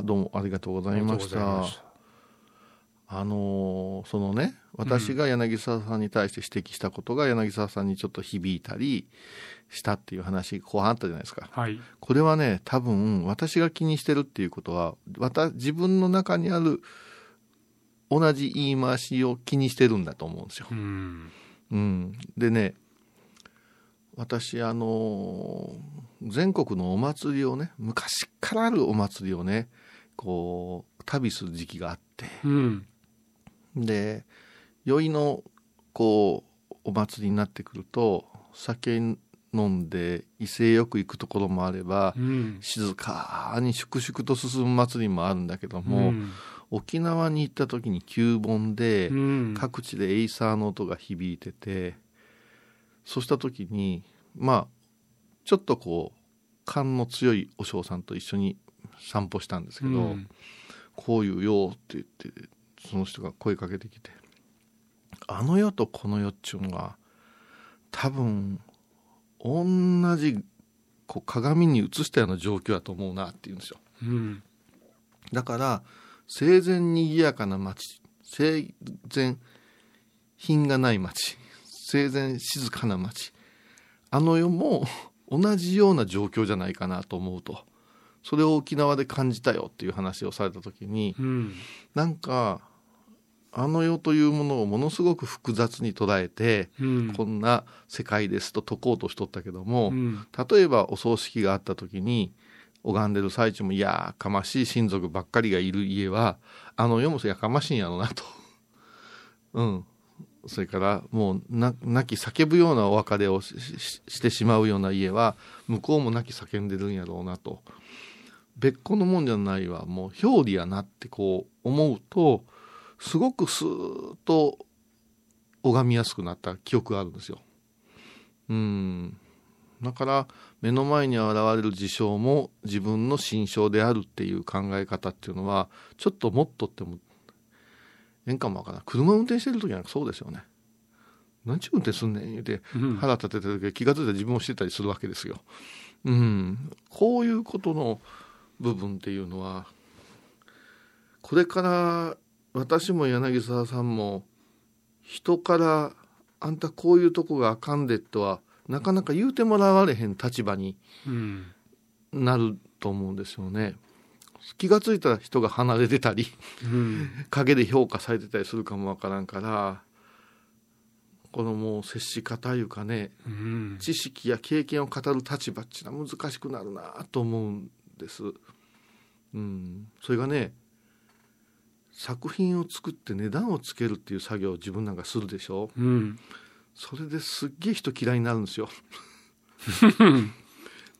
あどうもありがとうございましたあのーそのね私が柳沢さんに対して指摘したことが柳沢さんにちょっと響いたりしたっていう話後半あったじゃないですかはい。これはね多分私が気にしてるっていうことは自分の中にある同じ言い回しを気にしてるんだと思うんですよ。うん。うん、でね私あの全国のお祭りをね昔からあるお祭りをねこう旅する時期があってうん。で酔いのこうお祭りになってくると酒飲んで威勢よく行くところもあればうん。静かに粛々と進む祭りもあるんだけども、ん、沖縄に行った時に旧盆で、うん、各地でエイサーの音が響いててそうした時にまあちょっとこう勘の強いお嬢さんと一緒に散歩したんですけど、うんこういうよって言ってその人が声かけてきてあの世とこの世っちゅうのは多分同じこう鏡に映したような状況だと思うなって言うんですよ。うん。だから生前にぎやかな町生前品がない町生前静かな町あの世も同じような状況じゃないかなと思うとそれを沖縄で感じたよっていう話をされた時にうん。なんかあの世というものをものすごく複雑に捉えて、うん。こんな世界ですと解こうとしとったけども、うん。例えばお葬式があった時に拝んでる最中もいやーかましい親族ばっかりがいる家はあの世もやかましいんやろなと。うん。それからもうな泣き叫ぶようなお別れをしししてしまうような家は向こうも泣き叫んでるんやろうなと。別個のもんじゃないわ。もう表裏やなってこう思うとすごくスーッと拝みやすくなった記憶があるんですよ。うん。だから目の前に現れる事象も自分の心象であるっていう考え方っていうのはちょっともっとってもええんかもわからん。車運転してる時なんかそうですよね。何ちゅう運転すんねん言うてうん。腹立ててる時気が付いたら自分もしてたりするわけですよ。うん。こういうことの部分っていうのはこれから私も柳沢さんも人からあんたこういうとこがあかんでとはなかなか言うてもらわれへん立場にうん。なると思うんですよね。気がついたら人が離れてたりうん。陰で評価されてたりするかもわからんからこのもう接し方いうかねうん。知識や経験を語る立場っていうのは難しくなるなと思うんです。うん、それがね作品を作って値段をつけるっていう作業を自分なんかするでしょ？うん。それですっげえ人嫌いになるんですよ。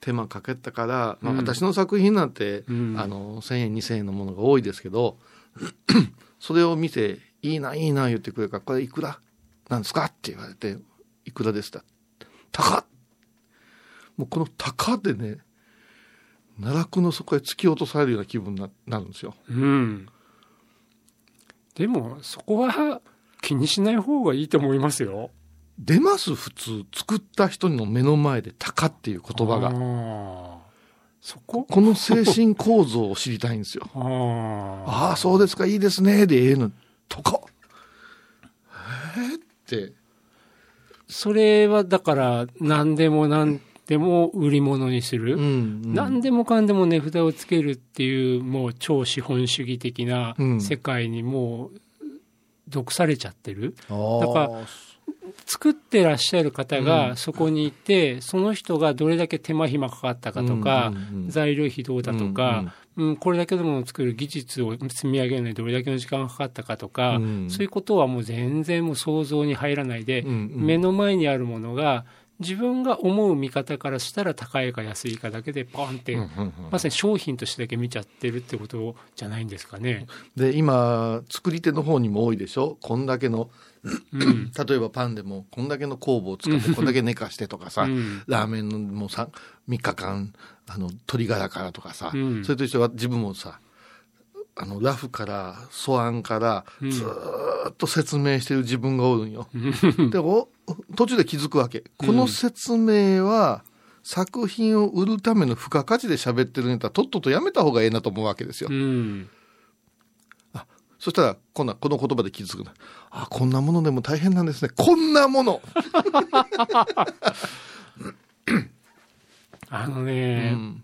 手間かけたから、まあ、うん私の作品なんて、うんあの1,000円2,000円のものが多いですけど それを見て「いいないいな」言ってくれるから「これいくらなんですか?」って言われて「いくらです？か?」高っもうこの「高」でね奈落の底へ突き落とされるような気分にななるんですよ。うん。でも、そこは気にしない方がいいと思いますよ。出ます普通作った人の目の前で「高」っていう言葉あがーそこ？この精神構造を知りたいんですよ。ああ。ああそうですかいいですねでええの「高」えーってそれはだから、何でも何でも売り物にする。うん何でもかんでも値札をつけるっていう、もう超資本主義的なうん。世界にもう、毒されちゃってる。あー。だから作ってらっしゃる方うがん。そこにいて、その人がどれだけ手間暇かかったかとか、うんうんうん。材料費どうだとか、うんこれだけのものを作る技術を積み上げるのにどれだけの時間がかかったかとか、うん。そういうことはもう全然もう想像に入らないで、うんうん。目の前にあるものが自分が思う見方からしたら高いか安いかだけでポンって、まさに商品としてだけ見ちゃってるってことじゃないんですかね。で今作り手の方にも多いでしょ？こんだけのうん。例えばパンでもこんだけの酵母を使ってこんだけ寝かしてとかさ、うん。ラーメンのもさ3日間あの鶏ガラからとかさ、うん。それと一緒は自分もさあのラフから素案からうんずーっと説明してる自分がおるんよ。でお途中で気づくわけこの説明は作品を売るための付加価値で喋ってるネタとっととやめた方がええなと思うわけですよ。うん。そしたら、こんな、この言葉で傷つくな。あ、こんなものでも大変なんですね。こんなもの、あのうね、ん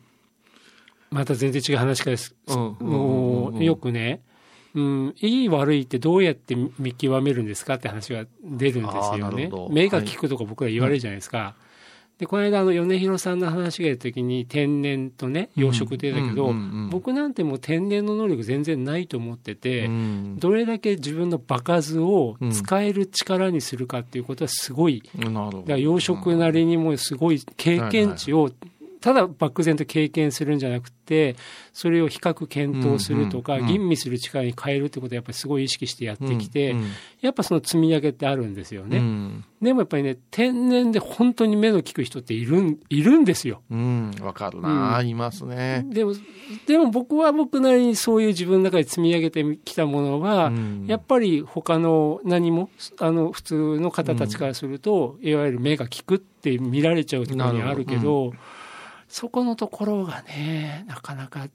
また全然違う話からです。うん。うんうんうんもうよくね、うん、いい悪いってどうやって見極めるんですかって話が出るんですよね。目が利くとか僕ら言われるじゃないですか。で、この間、あの、米広さんの話が出た時に、天然とね、養殖って言ったけど、うんうんうんうん。僕なんてもう天然の能力全然ないと思ってて、うん。どれだけ自分の場数を使える力にするかっていうことはすごい、なるほど。だから養殖なりにもすごい経験値を、ただ漠然と経験するんじゃなくて、それを比較検討するとか、うんうんうん吟味する力に変えるってことをやっぱりすごい意識してやってきて、うんやっぱその積み上げってあるんですよね。うん。でもやっぱりね、天然で本当に目の利く人っているんいるんですよ。うん、わかるな、うん。いますね。でも、でも僕は僕なりにそういう自分の中で積み上げてきたものは、うん。やっぱり他の何も、あの、普通の方たちからすると、いわゆる目が利くって見られちゃうところにあるけなるど、そこのところがね、なかなか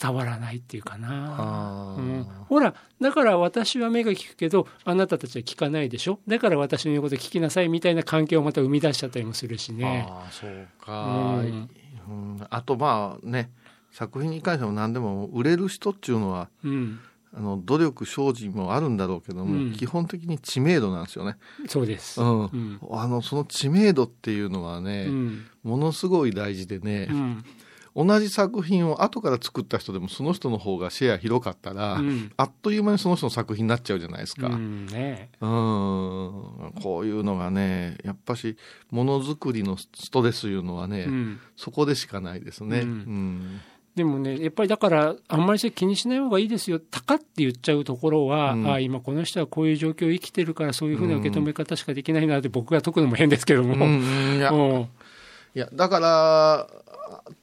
伝わらないっていうかな。うん、ほら、だから私は目が利くけど、あなたたちは聞かないでしょ？だから私の言うこと聞きなさいみたいな関係をまた生み出しちゃったりもするしね。ああ、そうか、ううんんあとまあね、作品に関しても何でも売れる人っていうのは、うん。あの努力精進もあるんだろうけども、うん基本的に知名度なんですよね。そうです。うんうん。あのその知名度っていうのはうね、ん。ものすごい大事でねう、ん。同じ作品を後から作った人でもその人の方がシェア広かったら、うんあっという間にその人の作品になっちゃうじゃないですか。うんね。うん、こういうのがね、やっぱし、ものづくりのストレスいうのはね、うん。そこでしかないですね。ううんん。でもね、やっぱりだから、あんまりそれ気にしない方がいいですよ、たかって言っちゃうところは、うん。ああ、今この人はこういう状況を生きてるから、そういうふうな受け止め方しかできないなって、僕が解くのも変ですけども。うんうんいや、いうん。や、だから、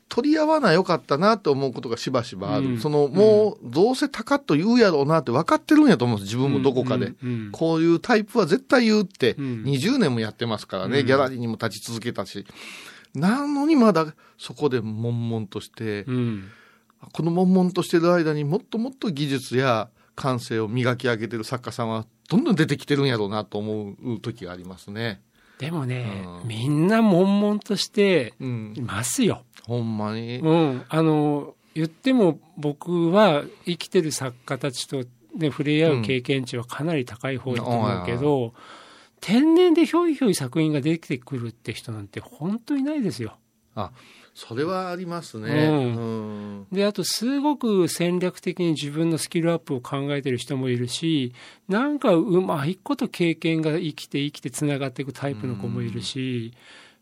取り合わなよかったなと思うことがしばしばある。うん。その、もう、どうせ高と言うやろうなって分かってるんやと思うんです、自分もどこかで。うんうん。こういうタイプは絶対言うって、うん。20年もやってますからね、うん。ギャラリーにも立ち続けたし。なのにまだそこで悶々として、うんこの悶々としてる間にもっともっと技術や感性を磨き上げてる作家さんはどんどん出てきてるんやろうなと思う時がありますね。でもね、うんみんな悶々としてうんい。ますよ。ほんまに。うん、あの言っても僕は生きてる作家たちと、ね、触れ合う経験値はかなり高い方だと思うけど、天然でひょいひょい作品ができてくるって人なんて本当にないですよ。あ、それはありますね。うんうん。であとすごく戦略的に自分のスキルアップを考えてる人もいるしなんかうまいこと経験が生きて生きてつながっていくタイプの子もいるし、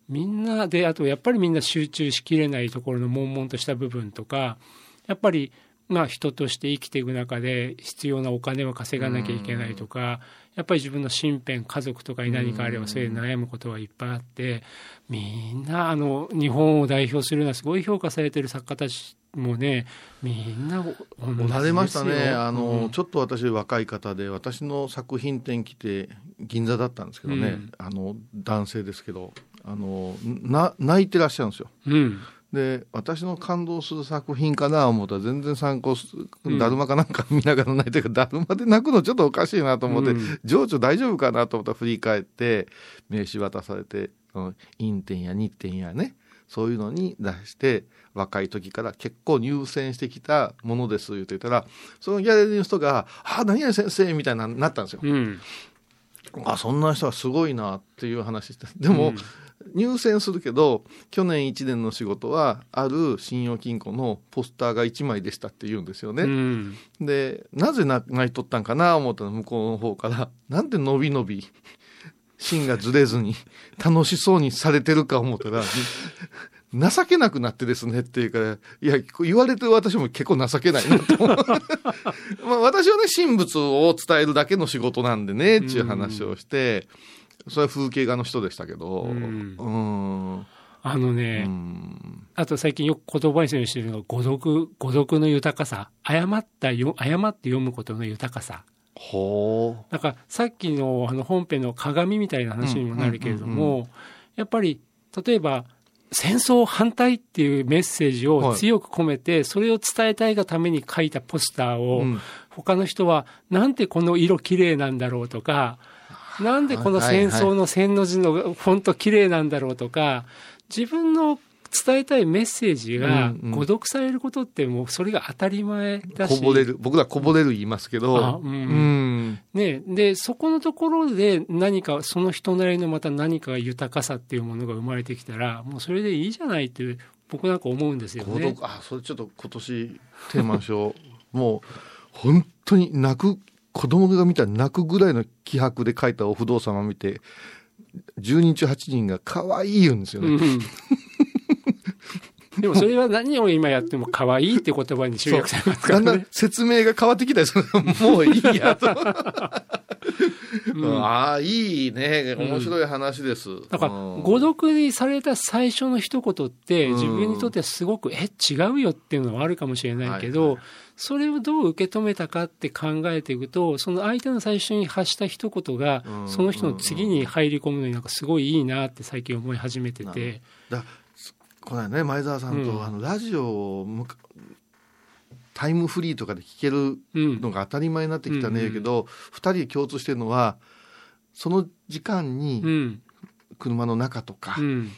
みんなであとやっぱりみんな集中しきれないところの悶々とした部分とかやっぱりまあ人として生きていく中で必要なお金を稼がなきゃいけないとか、やっぱり自分の身辺家族とかに何かあればそれで悩むことはいっぱいあってみんなあの日本を代表するようなすごい評価されてる作家たちもねみんな同じましたね。あの、うん。ちょっと私若い方で、私の作品展来て、銀座だったんですけどね、うん。あの、男性ですけど、あの、な、泣いてらっしゃるんですよ。うんで、私の感動する作品かな思ったら全然参考すうんだるまかなんか見ながら泣いてるから、だるまで泣くのちょっとおかしいなと思って、うん情緒大丈夫かなと思ったら振り返って、名刺渡されて、うん陰点や日点やね、そういうのに出して、若い時から結構入選してきたものです言ってたら、そのギャラリーの人が、あ、何々先生みたいななったんですよ。うんあ、そんな人はすごいなっていう話して。でも、うん入選するけど、去年1年の仕事は、ある信用金庫のポスターが1枚でしたって言うんですようね。んで、なぜな泣いとったんかな思ったら向こうの方から、なんで伸び伸び、芯がずれずに、楽しそうにされてるか思ったら、情けなくなってですねっていうから、いや、言われてる私も結構情けないなと。まあ私はね、神仏を伝えるだけの仕事なんでね、っていう話をして、それは風景画の人でしたけど、ううん。ん。うん。あのね、あと最近よく言葉にするようにしてるのが誤読誤読の豊かさ。誤ったよ誤って読むことの豊かさ。ほだからさっきのあの本編の鏡みたいな話にもなるけれども、やっぱり例えば戦争反対っていうメッセージを強く込めて、それを伝えたいがために書いたポスターを、他の人は、なんてこの色綺麗なんだろうとか、なんでこの戦争の線の字のフォント綺麗なんだろうとか、自分の伝えたいメッセージが誤読されることってもうそれが当たり前だし。こぼれる。僕らこぼれる言いますけど。うん。うん、ねで、そこのところで何か、その人なりのまた何か豊かさっていうものが生まれてきたら、もうそれでいいじゃないって僕なんか思うんですよね。あ、それちょっと今年テーマ賞、もう本当に泣く、子供が見たら泣くぐらいの気迫で書いたお不動産を見て、10人中8人が可愛い言うんですよね。うんでもそれは何を今やっても可愛いって言葉に集約されますからね。だんだん説明が変わってきたりする。もういいやと。うん、ああ、いいね。面白い話です。うん、だから、誤読にされた最初の一言って、自分にとってはすごく、え、違うよっていうのはあるかもしれないけど、はいはい、それをどう受け止めたかって考えていくと、その相手の最初に発した一言が、その人の次に入り込むのになんかすごいいいなって最近思い始めてて。だこのね前澤さんと、うん、あのラジオをタイムフリーとかで聞けるのが当たり前になってきたね、うん、けど、うん、2人共通してるのはその時間に車の中とか、うん、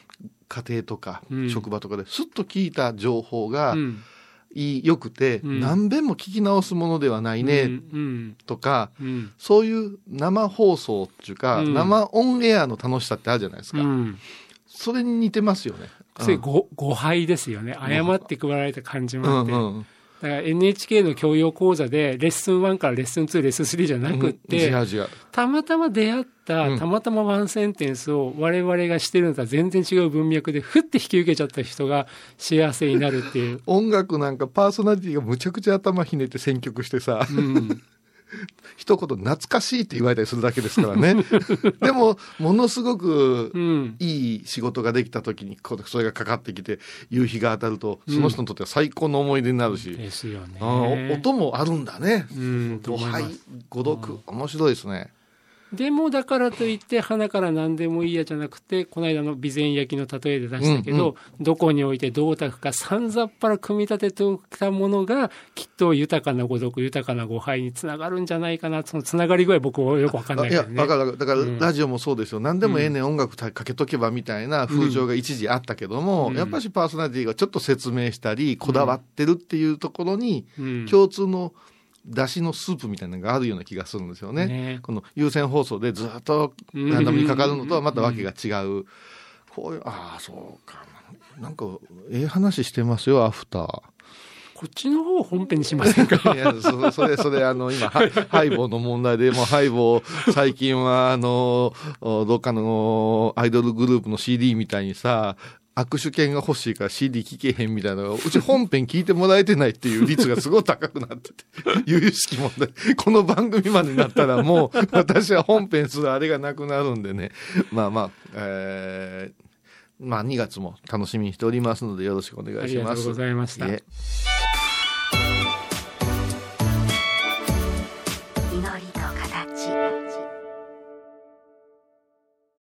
家庭とか、職場とかですっと聞いた情報が、いいよくて、何遍も聞き直すものではないね、とか、そういう生放送っていうか、生オンエアの楽しさってあるじゃないですか。それに似てますよね。それ誤誤配ですよね。誤って配られた感じもあって。うんうんだから NHK の教養講座でレッスン1からレッスン2、レッスン3じゃなくって、たまたま出会った、たまたまワンセンテンスを我々がしてるのとは全然違う文脈で、ふって引き受けちゃった人が幸せになるっていう。音楽なんかパーソナリティがむちゃくちゃ頭ひねって選曲してさ、うん、一言懐かしいって言われたりするだけですからね。でもものすごくいい仕事ができた時にそれがかかってきて夕日が当たるとその人にとっては最高の思い出になるし、うん、ですよね。音もあるんだね、うん、誤配誤読、面白いですねでもだからといって花から何でもいいやじゃなくてこの間の備前焼きの例えで出したけど、うんうん、どこにおいてどうたくかさんざっぱら組み立てておいたものがきっと豊かな語読豊かな誤配につながるんじゃないかなそのつながり具合僕はよく分かんないけど、ね、いやだからだからラジオもそうですよ、うん、何でもええねん。音楽かけとけばみたいな風潮が一時あったけども、うん、やっぱしパーソナリティがちょっと説明したりこだわってるっていうところに共通の、だしのスープみたいなのがあるような気がするんですよね。ねこの有線放送でずっとランダムにかかるのとはまたわけが違う。こういう、ああ、そうか。なんか、ええ話してますよ、アフター。こっちの方本編にしませんか？いやそ、それ、それ、あの、今、ハイボーの問題で、もうハイボー、最近は、あの、どっかのアイドルグループの CD みたいにさ、握手券が欲しいから CD 聞けへんみたいなのが、うち本編聞いてもらえてないっていう率がすごい高くなってて、由々しき問題。この番組までになったらもう、私は本編するあれがなくなるんでね。まあまあ、えー、まあ2月も楽しみにしておりますのでよろしくお願いします。ありがとうございました。